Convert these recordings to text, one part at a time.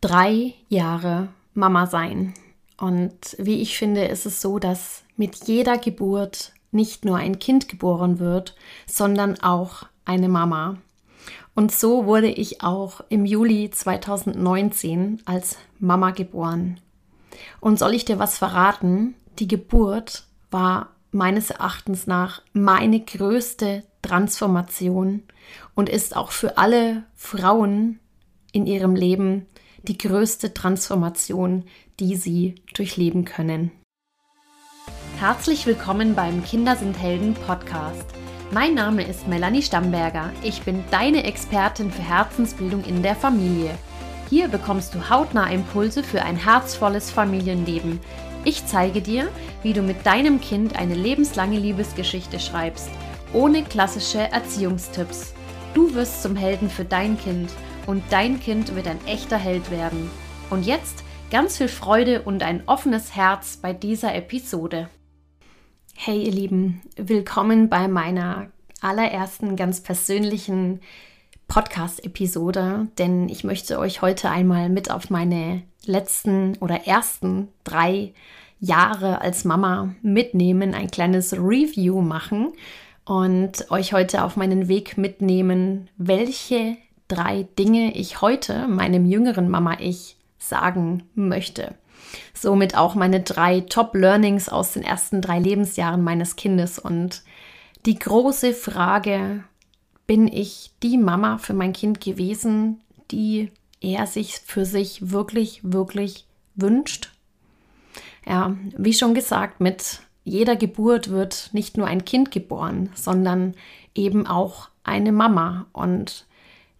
drei Jahre Mama sein. Und wie ich finde, ist es so, dass mit jeder Geburt nicht nur ein Kind geboren wird, sondern auch eine Mama. Und so wurde ich auch im Juli 2019 als Mama geboren. Und soll ich dir was verraten? Die Geburt war meines Erachtens nach meine größte Transformation und ist auch für alle Frauen in ihrem Leben die größte Transformation, die sie durchleben können. Herzlich willkommen beim Kinder sind Helden Podcast. Mein Name ist Melanie Stamberger. Ich bin deine Expertin für Herzensbildung in der Familie. Hier bekommst du hautnah Impulse für ein herzvolles Familienleben. Ich zeige dir, wie du mit deinem Kind eine lebenslange Liebesgeschichte schreibst, ohne klassische Erziehungstipps. Du wirst zum Helden für dein Kind und dein Kind wird ein echter Held werden. Und jetzt ganz viel Freude und ein offenes Herz bei dieser Episode. Hey ihr Lieben, willkommen bei meiner allerersten ganz persönlichen Podcast-Episode, denn ich möchte euch heute einmal mit auf meine letzten oder ersten drei Jahre als Mama mitnehmen, ein kleines Review machen und euch heute auf meinen Weg mitnehmen, welche drei Dinge ich heute meinem jüngeren Mama-Ich sagen möchte. Somit auch meine drei Top-Learnings aus den ersten drei Lebensjahren meines Kindes und die große Frage, bin ich die Mama für mein Kind gewesen, die er sich für sich wirklich, wirklich wünscht? Ja, wie schon gesagt, mit jeder Geburt wird nicht nur ein Kind geboren, sondern eben auch eine Mama. Und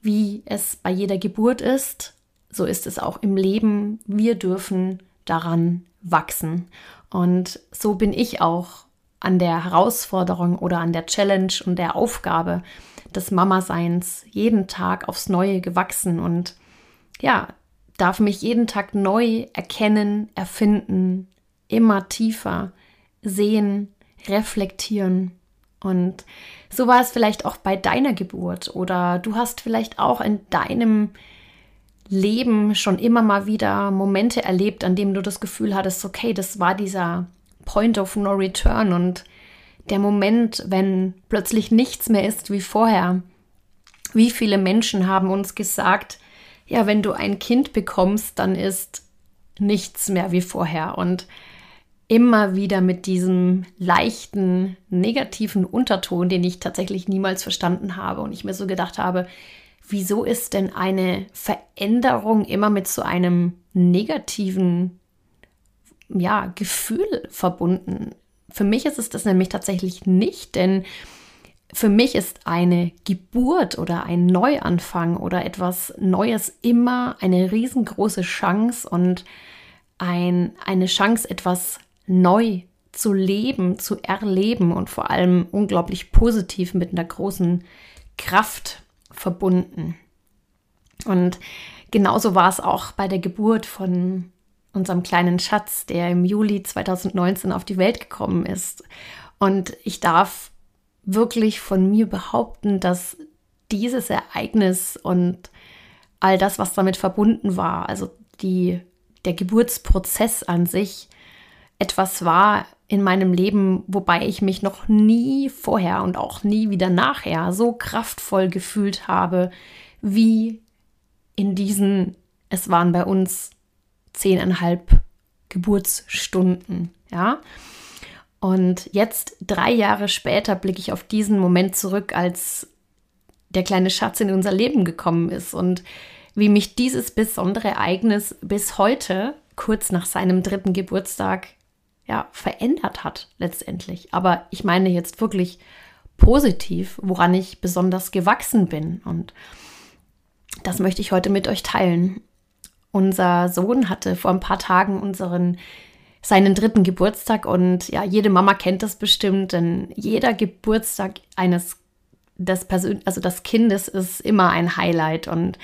wie es bei jeder Geburt ist, so ist es auch im Leben. Wir dürfen daran wachsen. Und so bin ich auch an der Herausforderung oder an der Challenge und der Aufgabe des Mama-Seins jeden Tag aufs Neue gewachsen und ja, darf mich jeden Tag neu erkennen, erfinden, immer tiefer sehen, reflektieren. Und so war es vielleicht auch bei deiner Geburt oder du hast vielleicht auch in deinem Leben schon immer mal wieder Momente erlebt, an denen du das Gefühl hattest, okay, das war dieser Point of No Return und der Moment, wenn plötzlich nichts mehr ist wie vorher. Wie viele Menschen haben uns gesagt, ja, wenn du ein Kind bekommst, dann ist nichts mehr wie vorher. Und immer wieder mit diesem leichten, negativen Unterton, den ich tatsächlich niemals verstanden habe und ich mir so gedacht habe, wieso ist denn eine Veränderung immer mit so einem negativen ja, Gefühl verbunden? Für mich ist es das nämlich tatsächlich nicht, denn für mich ist eine Geburt oder ein Neuanfang oder etwas Neues immer eine riesengroße Chance und ein, eine Chance, etwas neu zu leben, zu erleben und vor allem unglaublich positiv mit einer großen Kraft verbunden. Und genauso war es auch bei der Geburt von unserem kleinen Schatz, der im Juli 2019 auf die Welt gekommen ist. Und ich darf wirklich von mir behaupten, dass dieses Ereignis und all das, was damit verbunden war, also die, der Geburtsprozess an sich, etwas war in meinem Leben, wobei ich mich noch nie vorher und auch nie wieder nachher so kraftvoll gefühlt habe, wie in diesen, es waren bei uns zehneinhalb Geburtsstunden, ja. Und jetzt, drei Jahre später, blicke ich auf diesen Moment zurück, als der kleine Schatz in unser Leben gekommen ist und wie mich dieses besondere Ereignis bis heute, kurz nach seinem dritten Geburtstag, ja, verändert hat letztendlich. Aber ich meine jetzt wirklich positiv, woran ich besonders gewachsen bin. Und das möchte ich heute mit euch teilen. Unser Sohn hatte vor ein paar Tagen unseren seinen dritten Geburtstag und ja, jede Mama kennt das bestimmt, denn jeder Geburtstag eines des Persön also des Kindes ist immer ein Highlight und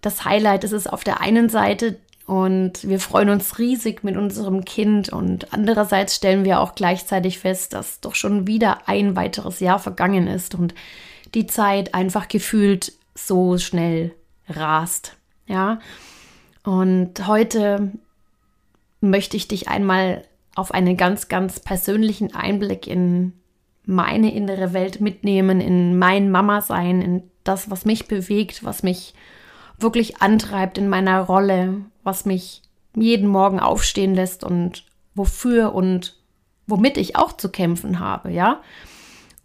das Highlight ist es auf der einen Seite und wir freuen uns riesig mit unserem Kind. Und andererseits stellen wir auch gleichzeitig fest, dass doch schon wieder ein weiteres Jahr vergangen ist und die Zeit einfach gefühlt so schnell rast. Ja. Und heute möchte ich dich einmal auf einen ganz, ganz persönlichen Einblick in meine innere Welt mitnehmen, in mein Mama-Sein, in das, was mich bewegt, was mich wirklich antreibt in meiner Rolle, was mich jeden Morgen aufstehen lässt und wofür und womit ich auch zu kämpfen habe, ja.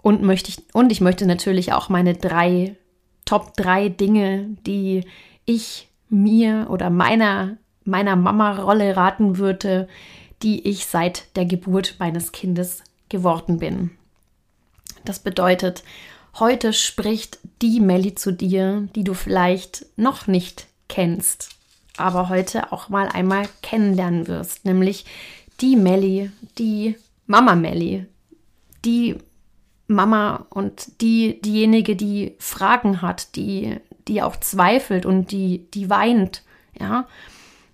Und möchte ich, und ich möchte natürlich auch meine drei, Top drei Dinge, die ich mir oder meiner, meiner Mama-Rolle raten würde, die ich seit der Geburt meines Kindes geworden bin. Das bedeutet, heute spricht die Melli zu dir, die du vielleicht noch nicht kennst, aber heute auch mal einmal kennenlernen wirst, nämlich die Melli, die Mama Melli, die Mama und die diejenige, die Fragen hat, die die auch zweifelt und die die weint, ja,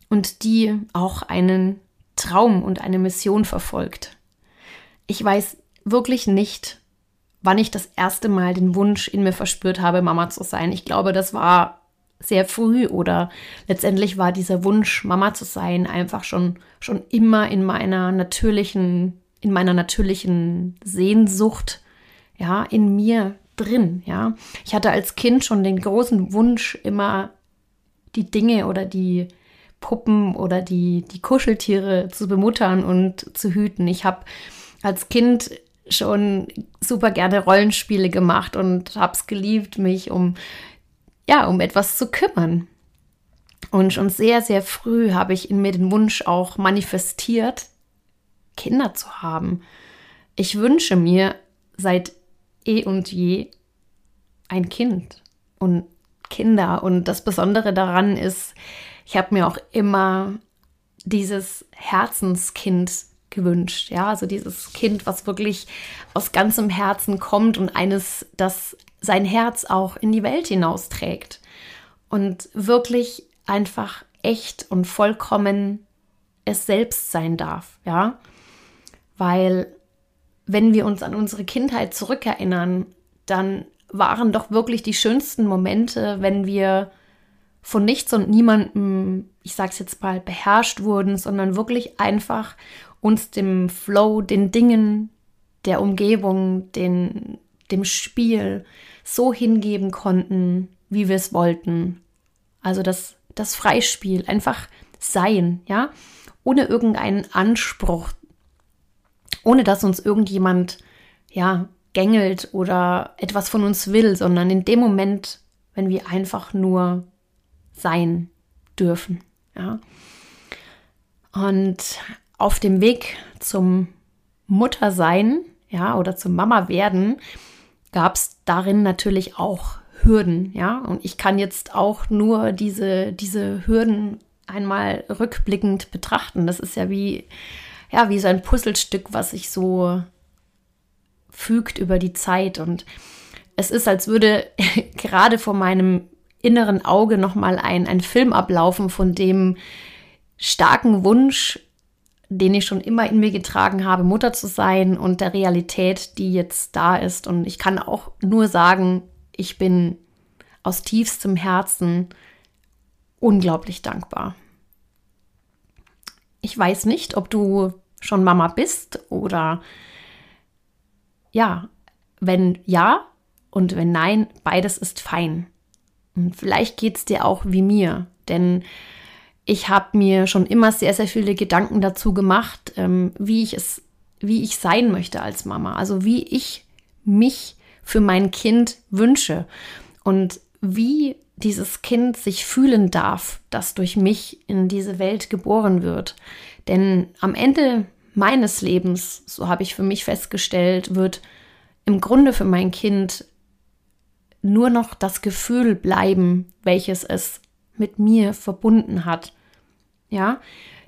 und die auch einen Traum und eine Mission verfolgt. Ich weiß wirklich nicht, wann ich das erste Mal den Wunsch in mir verspürt habe, Mama zu sein. Ich glaube, das war sehr früh oder letztendlich war dieser Wunsch, Mama zu sein, einfach schon, schon immer in meiner natürlichen, in meiner natürlichen Sehnsucht, ja, in mir drin, ja. Ich hatte als Kind schon den großen Wunsch, immer die Dinge oder die Puppen oder die, die Kuscheltiere zu bemuttern und zu hüten. Ich habe als Kind schon super gerne Rollenspiele gemacht und habe es geliebt, mich um ja, um etwas zu kümmern. Und schon sehr, sehr früh habe ich in mir den Wunsch auch manifestiert, Kinder zu haben. Ich wünsche mir seit eh und je ein Kind und Kinder. Und das Besondere daran ist, ich habe mir auch immer dieses Herzenskind gewünscht. Ja, also dieses Kind, was wirklich aus ganzem Herzen kommt und eines, das sein Herz auch in die Welt hinausträgt und wirklich einfach echt und vollkommen es selbst sein darf, ja? Weil wenn wir uns an unsere Kindheit zurückerinnern, dann waren doch wirklich die schönsten Momente, wenn wir von nichts und niemandem, ich sag's jetzt mal, beherrscht wurden, sondern wirklich einfach uns dem Flow, den Dingen der Umgebung, den, dem Spiel so hingeben konnten, wie wir es wollten. Also das, das Freispiel, einfach sein, ja, ohne irgendeinen Anspruch, ohne dass uns irgendjemand, ja, gängelt oder etwas von uns will, sondern in dem Moment, wenn wir einfach nur sein dürfen, ja. Und auf dem Weg zum Muttersein, ja, oder zum Mama werden, gab es darin natürlich auch Hürden, ja. Und ich kann jetzt auch nur diese, diese Hürden einmal rückblickend betrachten. Das ist ja wie, ja, wie so ein Puzzlestück, was sich so fügt über die Zeit. Und es ist, als würde gerade vor meinem inneren Auge nochmal ein, ein Film ablaufen von dem starken Wunsch, den ich schon immer in mir getragen habe, Mutter zu sein und der Realität, die jetzt da ist. Und ich kann auch nur sagen, ich bin aus tiefstem Herzen unglaublich dankbar. Ich weiß nicht, ob du schon Mama bist oder ja, wenn ja und wenn nein, beides ist fein. Und vielleicht geht es dir auch wie mir, denn ich habe mir schon immer sehr, sehr viele Gedanken dazu gemacht, ähm, wie ich es, wie ich sein möchte als Mama. Also wie ich mich für mein Kind wünsche und wie dieses Kind sich fühlen darf, das durch mich in diese Welt geboren wird. Denn am Ende meines Lebens, so habe ich für mich festgestellt, wird im Grunde für mein Kind nur noch das Gefühl bleiben, welches es mit mir verbunden hat. Ja,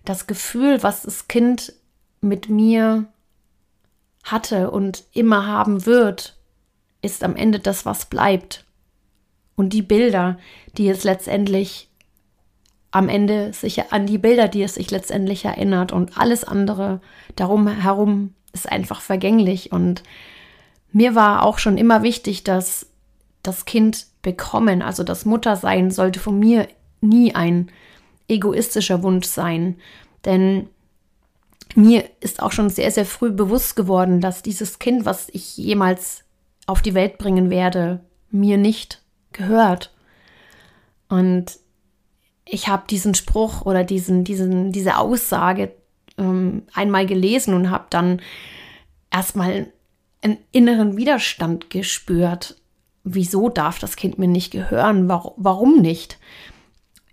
das Gefühl, was das Kind mit mir hatte und immer haben wird, ist am Ende das, was bleibt. Und die Bilder, die es letztendlich am Ende sich an die Bilder, die es sich letztendlich erinnert und alles andere darum herum ist einfach vergänglich. Und mir war auch schon immer wichtig, dass das Kind bekommen, also das Muttersein sollte von mir nie ein egoistischer Wunsch sein. Denn mir ist auch schon sehr, sehr früh bewusst geworden, dass dieses Kind, was ich jemals auf die Welt bringen werde, mir nicht gehört. Und ich habe diesen Spruch oder diesen, diesen, diese Aussage ähm, einmal gelesen und habe dann erstmal einen inneren Widerstand gespürt. Wieso darf das Kind mir nicht gehören? Warum, nicht?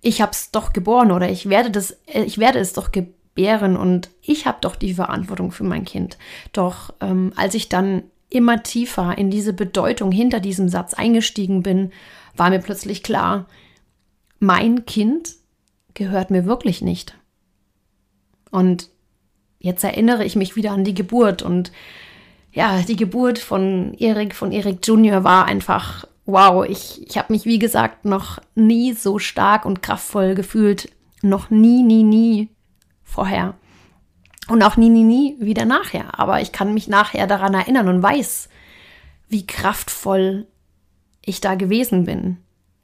Ich habe es doch geboren oder ich werde das, äh, ich werde es doch gebären und ich habe doch die Verantwortung für mein Kind. Doch ähm, als ich dann immer tiefer in diese Bedeutung hinter diesem Satz eingestiegen bin, war mir plötzlich klar, mein Kind gehört mir wirklich nicht. Und jetzt erinnere ich mich wieder an die Geburt und ja, die Geburt von Erik, von Erik Junior war einfach wow. Ich, ich habe mich, wie gesagt, noch nie so stark und kraftvoll gefühlt. Noch nie, nie, nie vorher. Und auch nie, nie, nie wieder nachher. Aber ich kann mich nachher daran erinnern und weiß, wie kraftvoll ich da gewesen bin.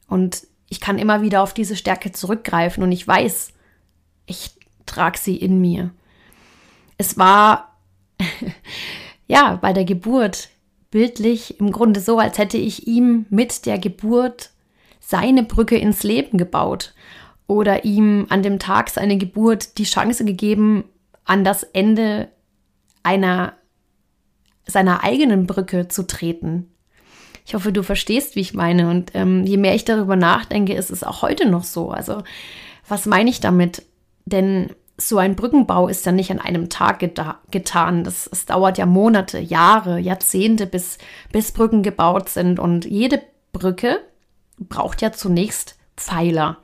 Und ich kann immer wieder auf diese Stärke zurückgreifen und ich weiß, ich trage sie in mir. Es war ja bei der Geburt bildlich im Grunde so, als hätte ich ihm mit der Geburt seine Brücke ins Leben gebaut oder ihm an dem Tag seiner Geburt die Chance gegeben, an das Ende einer seiner eigenen Brücke zu treten. Ich hoffe, du verstehst, wie ich meine. Und ähm, je mehr ich darüber nachdenke, ist es auch heute noch so. Also, was meine ich damit? Denn so ein Brückenbau ist ja nicht an einem Tag geta getan. Das, es dauert ja Monate, Jahre, Jahrzehnte, bis, bis Brücken gebaut sind. Und jede Brücke braucht ja zunächst Pfeiler,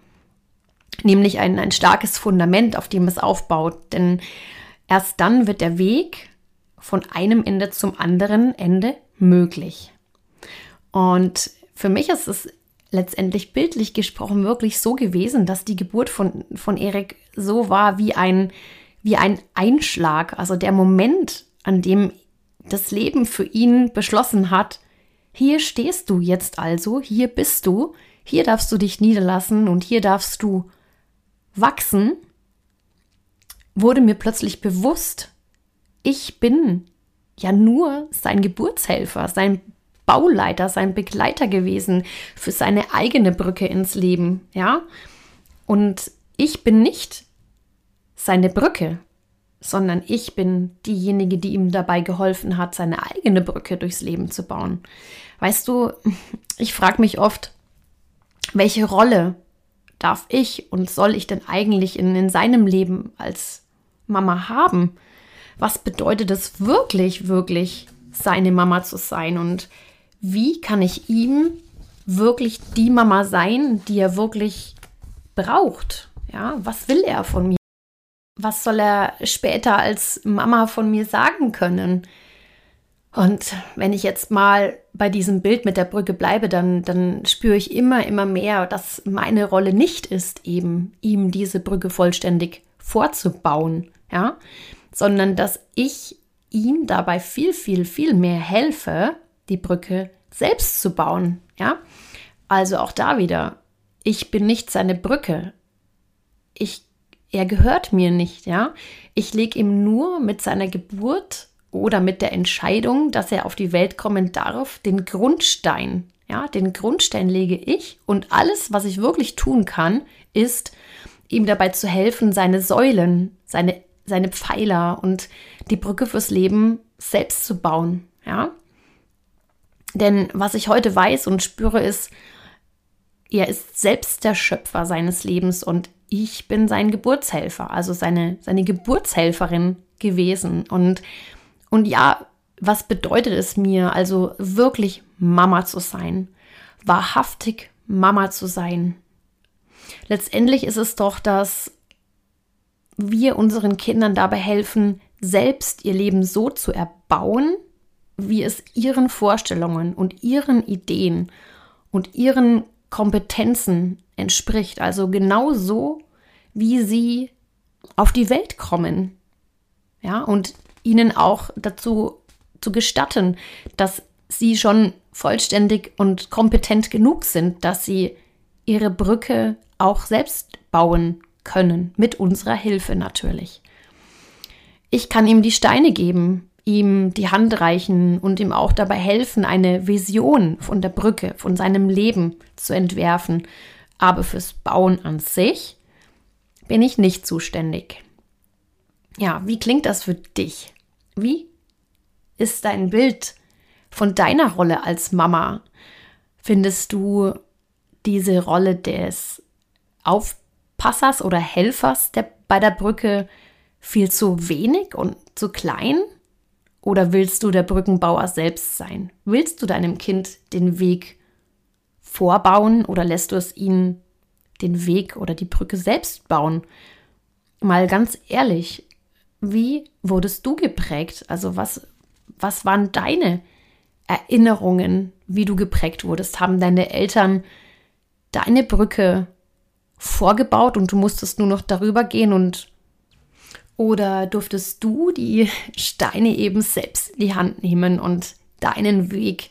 nämlich ein, ein starkes Fundament, auf dem es aufbaut. Denn erst dann wird der Weg von einem Ende zum anderen Ende möglich. Und für mich ist es letztendlich bildlich gesprochen wirklich so gewesen, dass die Geburt von, von Erik so war wie ein, wie ein Einschlag. Also der Moment, an dem das Leben für ihn beschlossen hat, hier stehst du jetzt also, hier bist du, hier darfst du dich niederlassen und hier darfst du wachsen, wurde mir plötzlich bewusst, ich bin ja nur sein Geburtshelfer, sein Bauleiter, sein Begleiter gewesen für seine eigene Brücke ins Leben, ja? Und ich bin nicht seine Brücke, sondern ich bin diejenige, die ihm dabei geholfen hat, seine eigene Brücke durchs Leben zu bauen. Weißt du, ich frage mich oft, welche Rolle darf ich und soll ich denn eigentlich in, in seinem Leben als Mama haben? Was bedeutet es wirklich, wirklich, seine Mama zu sein? Und wie kann ich ihm wirklich die Mama sein, die er wirklich braucht? Ja, was will er von mir? Was soll er später als Mama von mir sagen können? Und wenn ich jetzt mal bei diesem Bild mit der Brücke bleibe, dann, dann spüre ich immer, immer mehr, dass meine Rolle nicht ist, eben ihm diese Brücke vollständig vorzubauen, ja, sondern dass ich ihm dabei viel, viel, viel mehr helfe, die Brücke selbst zu bauen. Ja, also auch da wieder. Ich bin nicht seine Brücke. Ich, er gehört mir nicht. Ja, ich lege ihm nur mit seiner Geburt oder mit der Entscheidung, dass er auf die Welt kommen darf, den Grundstein. Ja, den Grundstein lege ich und alles, was ich wirklich tun kann, ist, ihm dabei zu helfen, seine Säulen, seine, seine Pfeiler und die Brücke fürs Leben selbst zu bauen. Ja, denn was ich heute weiß und spüre, ist, er ist selbst der Schöpfer seines Lebens und ich bin sein Geburtshelfer, also seine, seine Geburtshelferin gewesen. Und, und ja, was bedeutet es mir, also wirklich Mama zu sein, wahrhaftig Mama zu sein? Letztendlich ist es doch, dass wir unseren Kindern dabei helfen, selbst ihr Leben so zu erbauen, wie es ihren Vorstellungen und ihren Ideen und ihren Kompetenzen entspricht. Also genau so, wie sie auf die Welt kommen. Ja, und ihnen auch dazu zu gestatten, dass sie schon vollständig und kompetent genug sind, dass sie ihre Brücke auch selbst bauen können, mit unserer Hilfe natürlich. Ich kann ihm die Steine geben, ihm die Hand reichen und ihm auch dabei helfen, eine Vision von der Brücke, von seinem Leben zu entwerfen. Aber fürs Bauen an sich bin ich nicht zuständig. Ja, wie klingt das für dich? Wie ist dein Bild von deiner Rolle als Mama? Findest du diese Rolle des Aufpassers oder Helfers der, bei der Brücke viel zu wenig und zu klein? Oder willst du der Brückenbauer selbst sein? Willst du deinem Kind den Weg vorbauen oder lässt du es ihnen den Weg oder die Brücke selbst bauen? Mal ganz ehrlich, wie wurdest du geprägt? Also was, was waren deine Erinnerungen, wie du geprägt wurdest? Haben deine Eltern deine Brücke vorgebaut und du musstest nur noch darüber gehen und oder durftest du die Steine eben selbst in die Hand nehmen und deinen Weg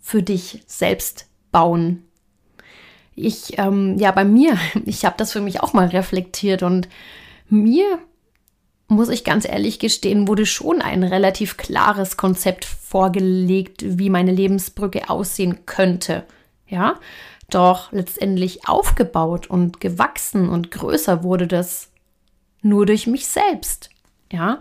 für dich selbst bauen? Ich, ähm, ja, bei mir, ich habe das für mich auch mal reflektiert und mir muss ich ganz ehrlich gestehen, wurde schon ein relativ klares Konzept vorgelegt, wie meine Lebensbrücke aussehen könnte. Ja, doch letztendlich aufgebaut und gewachsen und größer wurde das nur durch mich selbst. Ja,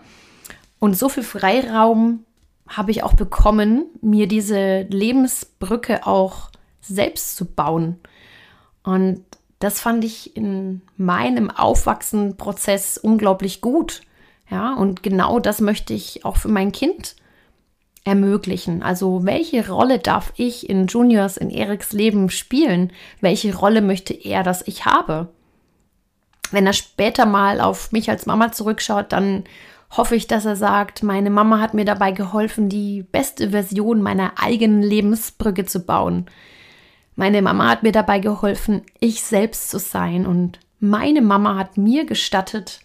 und so viel Freiraum habe ich auch bekommen, mir diese Lebensbrücke auch selbst zu bauen. Und das fand ich in meinem Aufwachsenprozess unglaublich gut. Ja, und genau das möchte ich auch für mein Kind ermöglichen. Also welche Rolle darf ich in Juniors, in Eriks Leben spielen? Welche Rolle möchte er, dass ich habe? Wenn er später mal auf mich als Mama zurückschaut, dann hoffe ich, dass er sagt, meine Mama hat mir dabei geholfen, die beste Version meiner eigenen Lebensbrücke zu bauen. Meine Mama hat mir dabei geholfen, ich selbst zu sein und meine Mama hat mir gestattet,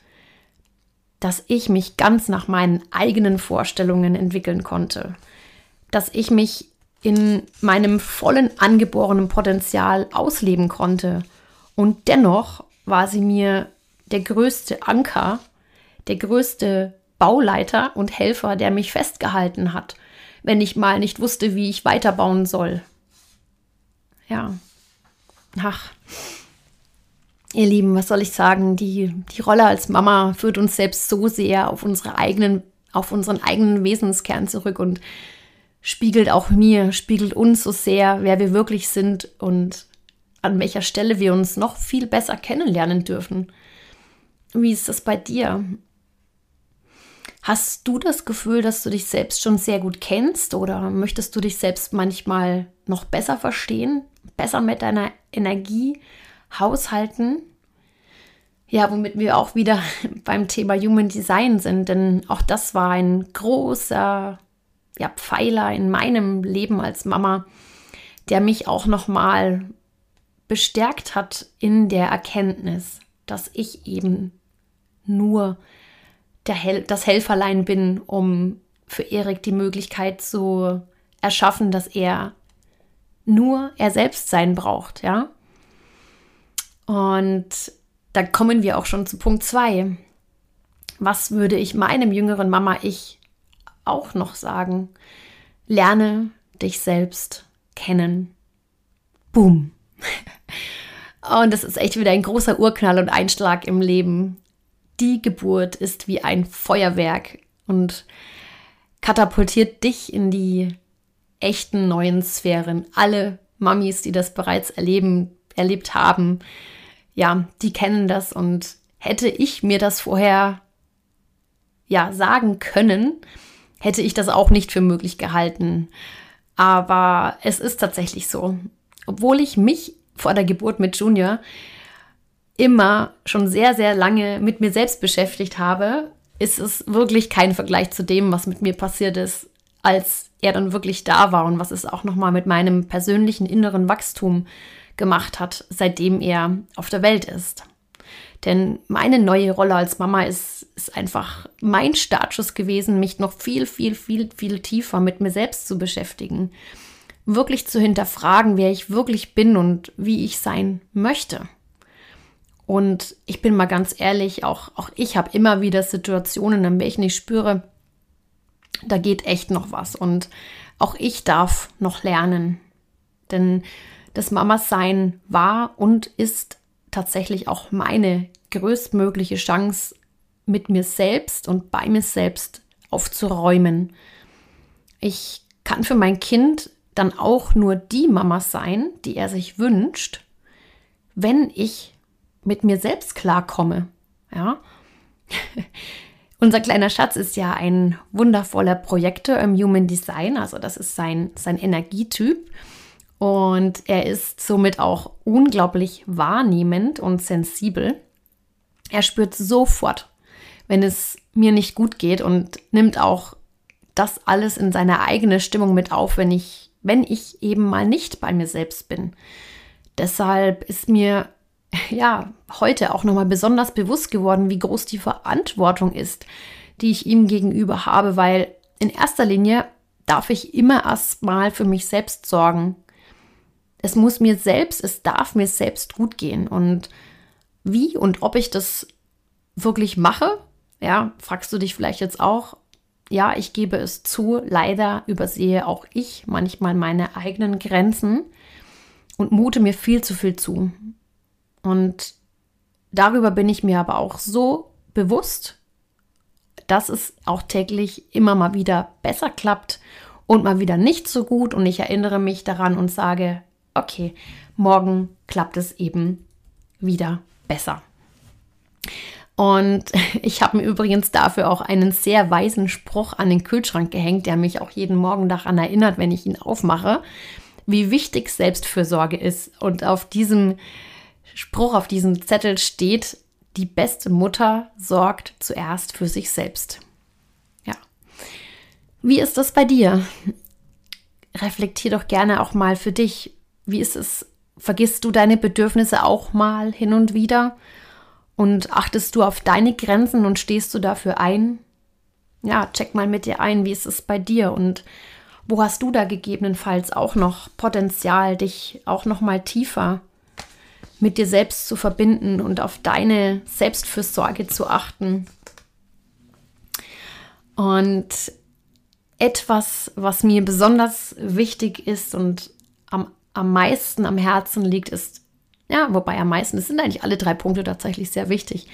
dass ich mich ganz nach meinen eigenen Vorstellungen entwickeln konnte, dass ich mich in meinem vollen angeborenen Potenzial ausleben konnte. Und dennoch war sie mir der größte Anker, der größte Bauleiter und Helfer, der mich festgehalten hat, wenn ich mal nicht wusste, wie ich weiterbauen soll. Ja. Ach, Ihr Lieben, was soll ich sagen? Die, die Rolle als Mama führt uns selbst so sehr auf unsere eigenen, auf unseren eigenen Wesenskern zurück und spiegelt auch mir, spiegelt uns so sehr, wer wir wirklich sind und an welcher Stelle wir uns noch viel besser kennenlernen dürfen. Wie ist das bei dir? Hast du das Gefühl, dass du dich selbst schon sehr gut kennst oder möchtest du dich selbst manchmal noch besser verstehen, besser mit deiner Energie haushalten. Ja, womit wir auch wieder beim Thema Human Design sind, denn auch das war ein großer ja, Pfeiler in meinem Leben als Mama, der mich auch nochmal bestärkt hat in der Erkenntnis, dass ich eben nur Hel das Helferlein bin, um für Erik die Möglichkeit zu erschaffen, dass er nur er selbst sein braucht, ja. Und da kommen wir auch schon zu Punkt 2. Was würde ich meinem jüngeren Mama ich auch noch sagen? Lerne dich selbst kennen. Boom. Und das ist echt wieder ein großer Urknall und Einschlag im Leben. Die Geburt ist wie ein Feuerwerk und katapultiert dich in die echten neuen Sphären. Alle Mamis, die das bereits erleben, erlebt haben, ja, die kennen das und hätte ich mir das vorher ja sagen können, hätte ich das auch nicht für möglich gehalten. Aber es ist tatsächlich so. Obwohl ich mich vor der Geburt mit Junior immer schon sehr, sehr lange mit mir selbst beschäftigt habe, ist es wirklich kein Vergleich zu dem, was mit mir passiert ist, als er dann wirklich da war und was es auch nochmal mit meinem persönlichen inneren Wachstum gemacht hat, seitdem er auf der Welt ist. Denn meine neue Rolle als Mama ist, ist einfach mein Startschuss gewesen, mich noch viel, viel, viel, viel tiefer mit mir selbst zu beschäftigen. Wirklich zu hinterfragen, wer ich wirklich bin und wie ich sein möchte. Und ich bin mal ganz ehrlich, auch, auch ich habe immer wieder Situationen, in welchen ich spüre, da geht echt noch was. Und auch ich darf noch lernen. Denn das Mama-Sein war und ist tatsächlich auch meine größtmögliche Chance, mit mir selbst und bei mir selbst aufzuräumen. Ich kann für mein Kind dann auch nur die Mama sein, die er sich wünscht, wenn ich mit mir selbst klarkomme. Ja. Unser kleiner Schatz ist ja ein wundervoller Projektor im Human Design, also das ist sein, sein Energietyp. Und er ist somit auch unglaublich wahrnehmend und sensibel. Er spürt sofort, wenn es mir nicht gut geht und nimmt auch das alles in seine eigene Stimmung mit auf, wenn ich, wenn ich eben mal nicht bei mir selbst bin. Deshalb ist mir ja heute auch nochmal besonders bewusst geworden, wie groß die Verantwortung ist, die ich ihm gegenüber habe, weil in erster Linie darf ich immer erst mal für mich selbst sorgen. Es muss mir selbst, es darf mir selbst gut gehen und wie und ob ich das wirklich mache, ja, fragst du dich vielleicht jetzt auch. Ja, ich gebe es zu, leider übersehe auch ich manchmal meine eigenen Grenzen und mute mir viel zu viel zu. Und darüber bin ich mir aber auch so bewusst, dass es auch täglich immer mal wieder besser klappt und mal wieder nicht so gut. Und ich erinnere mich daran und sage, okay, morgen klappt es eben wieder besser. Und ich habe mir übrigens dafür auch einen sehr weisen Spruch an den Kühlschrank gehängt, der mich auch jeden Morgen daran erinnert, wenn ich ihn aufmache, wie wichtig Selbstfürsorge ist. Und auf diesem Spruch, auf diesem Zettel steht, die beste Mutter sorgt zuerst für sich selbst. Ja. Wie ist das bei dir? Reflektier doch gerne auch mal für dich. Wie ist es? Vergisst du deine Bedürfnisse auch mal hin und wieder? Und achtest du auf deine Grenzen und stehst du dafür ein? Ja, check mal mit dir ein, wie ist es bei dir und wo hast du da gegebenenfalls auch noch Potenzial, dich auch noch mal tiefer mit dir selbst zu verbinden und auf deine Selbstfürsorge zu achten? Und etwas, was mir besonders wichtig ist und am, am meisten am Herzen liegt, ist ja, wobei am meisten, es sind eigentlich alle drei Punkte tatsächlich sehr wichtig.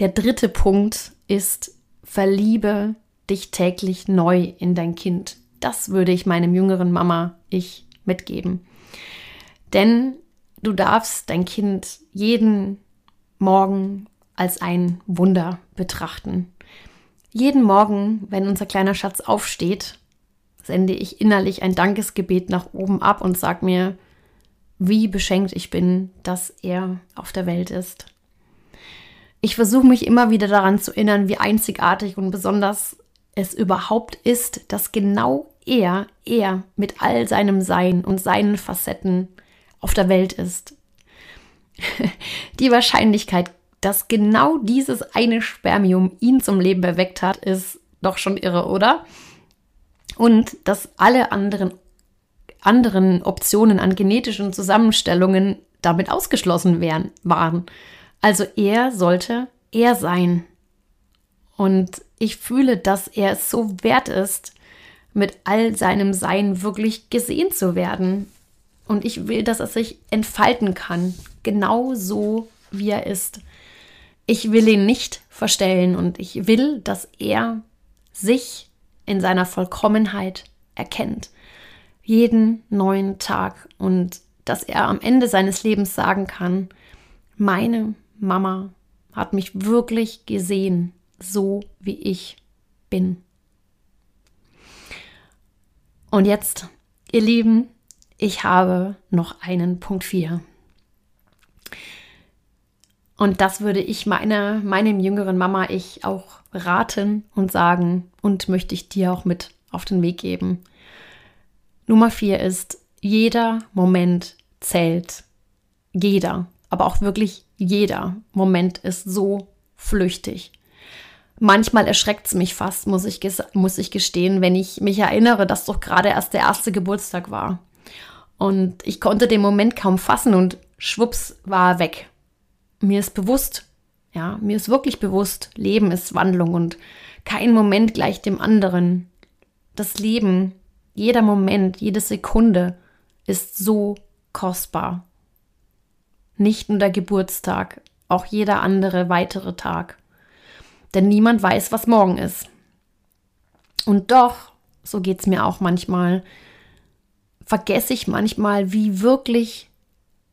Der dritte Punkt ist, verliebe dich täglich neu in dein Kind. Das würde ich meinem jüngeren Mama ich mitgeben. Denn du darfst dein Kind jeden Morgen als ein Wunder betrachten. Jeden Morgen, wenn unser kleiner Schatz aufsteht, sende ich innerlich ein Dankesgebet nach oben ab und sag mir, wie beschenkt ich bin, dass er auf der Welt ist. Ich versuche mich immer wieder daran zu erinnern, wie einzigartig und besonders es überhaupt ist, dass genau er, er mit all seinem Sein und seinen Facetten auf der Welt ist. Die Wahrscheinlichkeit, dass genau dieses eine Spermium ihn zum Leben erweckt hat, ist doch schon irre, oder? Und dass alle anderen anderen Optionen an genetischen Zusammenstellungen damit ausgeschlossen wären, waren. Also er sollte er sein. Und ich fühle, dass er es so wert ist, mit all seinem Sein wirklich gesehen zu werden. Und ich will, dass er sich entfalten kann, genau so, wie er ist. Ich will ihn nicht verstellen und ich will, dass er sich in seiner Vollkommenheit erkennt jeden neuen Tag und dass er am Ende seines Lebens sagen kann, meine Mama hat mich wirklich gesehen, so wie ich bin. Und jetzt, ihr Lieben, ich habe noch einen Punkt 4. Und das würde ich meiner, meinem jüngeren Mama ich auch raten und sagen und möchte ich dir auch mit auf den Weg geben. Nummer vier ist, jeder Moment zählt. Jeder, aber auch wirklich jeder Moment ist so flüchtig. Manchmal erschreckt es mich fast, muss ich, muss ich gestehen, wenn ich mich erinnere, dass doch gerade erst der erste Geburtstag war. Und ich konnte den Moment kaum fassen und schwupps war er weg. mir ist bewusst, ja, mir ist wirklich bewusst, Leben ist Wandlung und kein Moment gleich dem anderen. Das Leben, jeder Moment, jede Sekunde ist so kostbar. Nicht nur der Geburtstag, auch jeder andere weitere Tag. Denn niemand weiß, was morgen ist. Und doch, so geht es mir auch manchmal, vergesse ich manchmal, wie wirklich,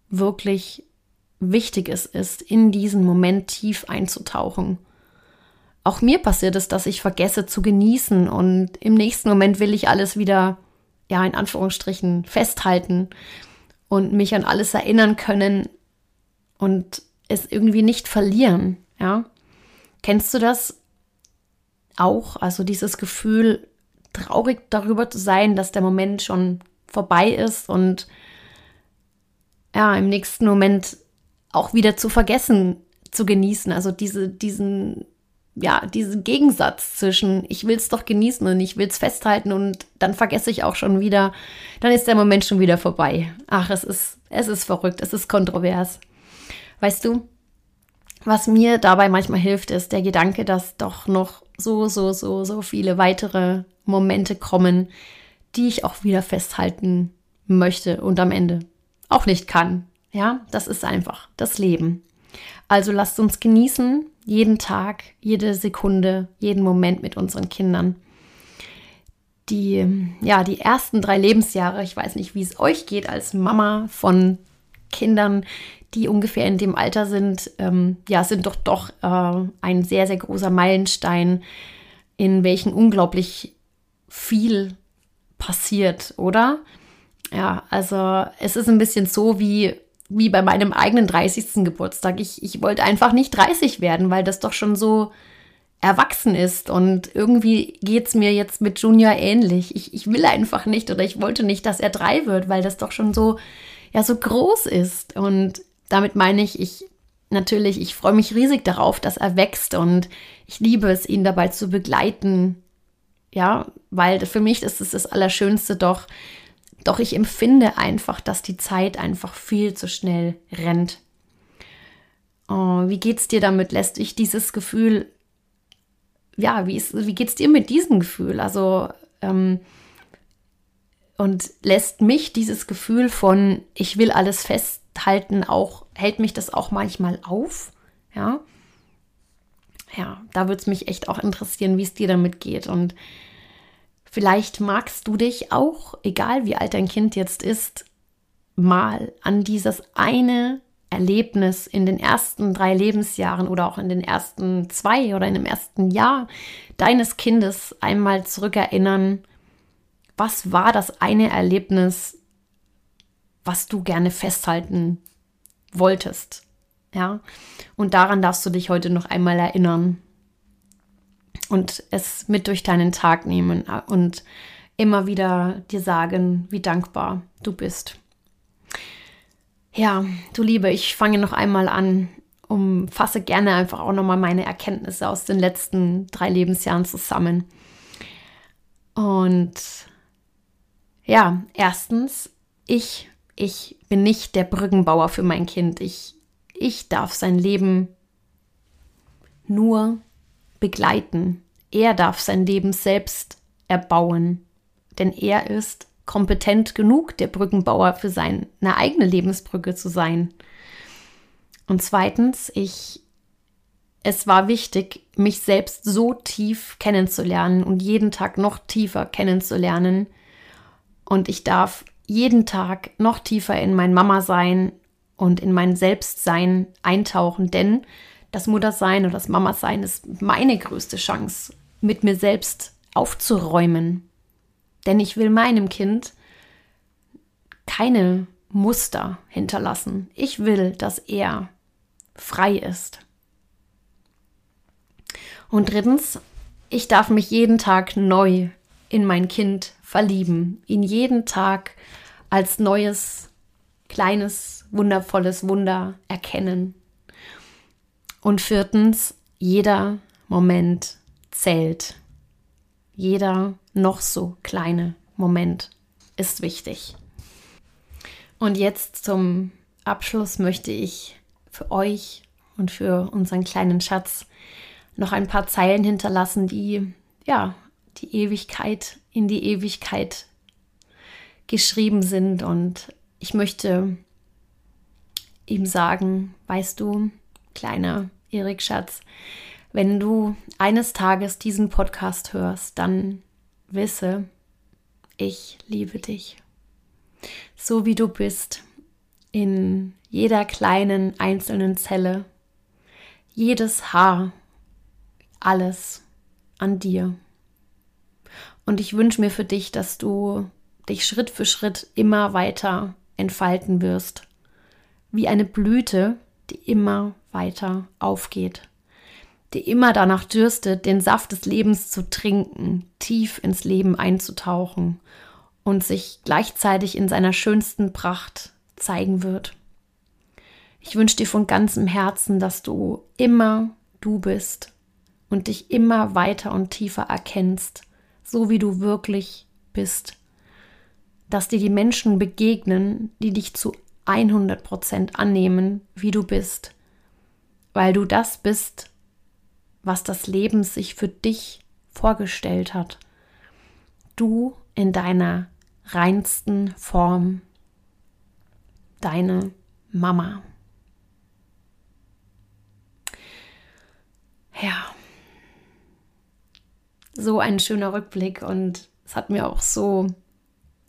wirklich wichtig es ist, in diesen Moment tief einzutauchen. Auch mir passiert es, dass ich vergesse zu genießen und im nächsten Moment will ich alles wieder, ja, in Anführungsstrichen festhalten und mich an alles erinnern können und es irgendwie nicht verlieren, ja. Kennst du das auch? Also dieses Gefühl, traurig darüber zu sein, dass der Moment schon vorbei ist und ja, im nächsten Moment auch wieder zu vergessen, zu genießen. Also diese, diesen, ja, diesen Gegensatz zwischen ich will es doch genießen und ich will es festhalten und dann vergesse ich auch schon wieder, dann ist der Moment schon wieder vorbei. Ach, es ist, es ist verrückt, es ist kontrovers. Weißt du, was mir dabei manchmal hilft, ist der Gedanke, dass doch noch so, so, so, so viele weitere Momente kommen, die ich auch wieder festhalten möchte und am Ende auch nicht kann. Ja, das ist einfach das Leben. Also lasst uns genießen, jeden Tag, jede Sekunde, jeden Moment mit unseren Kindern. Die, ja, die ersten drei Lebensjahre, ich weiß nicht, wie es euch geht als Mama von Kindern, die ungefähr in dem Alter sind, ähm, ja, sind doch doch äh, ein sehr, sehr großer Meilenstein, in welchen unglaublich viel passiert, oder? Ja, also es ist ein bisschen so wie, wie bei meinem eigenen 30. Geburtstag. Ich, ich wollte einfach nicht 30 werden, weil das doch schon so erwachsen ist. Und irgendwie geht es mir jetzt mit Junior ähnlich. Ich, ich will einfach nicht oder ich wollte nicht, dass er drei wird, weil das doch schon so, ja, so groß ist. Und damit meine ich, ich natürlich, ich freue mich riesig darauf, dass er wächst und ich liebe es, ihn dabei zu begleiten. Ja, weil für mich ist es das Allerschönste doch, doch ich empfinde einfach, dass die Zeit einfach viel zu schnell rennt. Oh, wie geht's dir damit? Lässt dich dieses Gefühl, ja, wie, ist, wie geht's dir mit diesem Gefühl? Also, ähm, und lässt mich dieses Gefühl von, ich will alles festhalten, auch, hält mich das auch manchmal auf? Ja. Ja, da würde es mich echt auch interessieren, wie es dir damit geht. Und Vielleicht magst du dich auch, egal wie alt dein Kind jetzt ist, mal an dieses eine Erlebnis in den ersten drei Lebensjahren oder auch in den ersten zwei oder in dem ersten Jahr deines Kindes einmal zurückerinnern. Was war das eine Erlebnis, was du gerne festhalten wolltest? Ja, und daran darfst du dich heute noch einmal erinnern und es mit durch deinen Tag nehmen und immer wieder dir sagen, wie dankbar du bist. Ja, du Liebe, ich fange noch einmal an, um fasse gerne einfach auch nochmal meine Erkenntnisse aus den letzten drei Lebensjahren zusammen. Und ja, erstens, ich, ich bin nicht der Brückenbauer für mein Kind. Ich, ich darf sein Leben nur begleiten. Er darf sein Leben selbst erbauen, denn er ist kompetent genug, der Brückenbauer für seine eigene Lebensbrücke zu sein. Und zweitens, ich, es war wichtig, mich selbst so tief kennenzulernen und jeden Tag noch tiefer kennenzulernen. Und ich darf jeden Tag noch tiefer in mein Mama sein und in mein Selbstsein eintauchen, denn das Muttersein oder das Mama-Sein ist meine größte Chance, mit mir selbst aufzuräumen. Denn ich will meinem Kind keine Muster hinterlassen. Ich will, dass er frei ist. Und drittens, ich darf mich jeden Tag neu in mein Kind verlieben, ihn jeden Tag als neues, kleines, wundervolles Wunder erkennen. Und viertens, jeder Moment zählt. Jeder noch so kleine Moment ist wichtig. Und jetzt zum Abschluss möchte ich für euch und für unseren kleinen Schatz noch ein paar Zeilen hinterlassen, die ja die Ewigkeit in die Ewigkeit geschrieben sind. Und ich möchte ihm sagen, weißt du, kleiner Erik Schatz, wenn du eines Tages diesen Podcast hörst, dann wisse, ich liebe dich. So wie du bist, in jeder kleinen einzelnen Zelle, jedes Haar, alles an dir. Und ich wünsche mir für dich, dass du dich Schritt für Schritt immer weiter entfalten wirst, wie eine Blüte, die immer weiter aufgeht, die immer danach dürstet, den Saft des Lebens zu trinken, tief ins Leben einzutauchen und sich gleichzeitig in seiner schönsten Pracht zeigen wird. Ich wünsche dir von ganzem Herzen, dass du immer du bist und dich immer weiter und tiefer erkennst, so wie du wirklich bist. Dass dir die Menschen begegnen, die dich zu 100 Prozent annehmen, wie du bist, weil du das bist, was das Leben sich für dich vorgestellt hat. Du in deiner reinsten Form, deine Mama. Ja, so ein schöner Rückblick und es hat mir auch so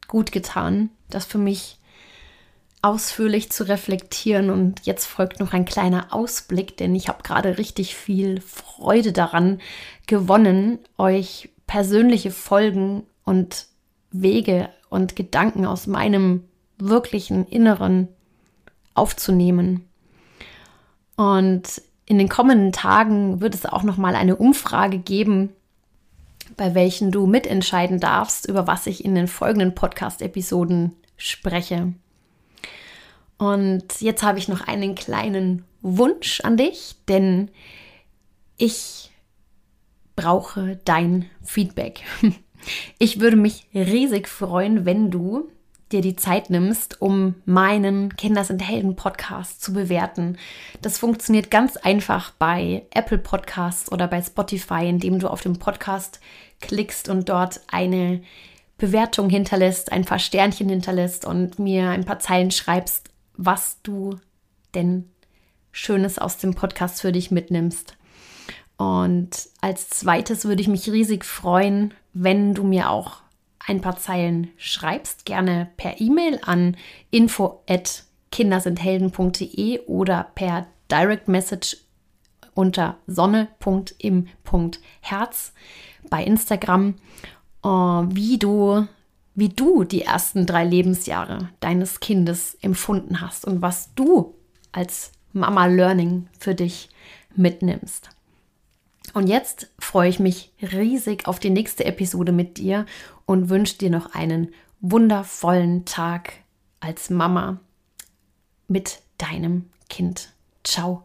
gut getan, das für mich ausführlich zu reflektieren. Und jetzt folgt noch ein kleiner Ausblick, denn ich habe gerade richtig viel Freude daran gewonnen, euch persönliche Folgen und Wege und Gedanken aus meinem wirklichen Inneren aufzunehmen. Und in den kommenden Tagen wird es auch noch mal eine Umfrage geben, bei welchen du mitentscheiden darfst, über was ich in den folgenden Podcast-Episoden spreche. Und jetzt habe ich noch einen kleinen Wunsch an dich, denn ich brauche dein Feedback. Ich würde mich riesig freuen, wenn du dir die Zeit nimmst, um meinen Kinder sind Helden Podcast zu bewerten. Das funktioniert ganz einfach bei Apple Podcasts oder bei Spotify, indem du auf den Podcast klickst und dort eine Bewertung hinterlässt, ein paar Sternchen hinterlässt und mir ein paar Zeilen schreibst, was du denn Schönes aus dem Podcast für dich mitnimmst. Und als zweites würde ich mich riesig freuen, wenn du mir auch ein paar Zeilen schreibst, gerne per E-Mail an info at kindersindhelden.de oder per Direct Message unter sonne.im.herz bei Instagram, äh, wie du wie du die ersten drei Lebensjahre deines Kindes empfunden hast und was du als Mama Learning für dich mitnimmst. Und jetzt freue ich mich riesig auf die nächste Episode mit dir und wünsche dir noch einen wundervollen Tag als Mama mit deinem Kind. Ciao.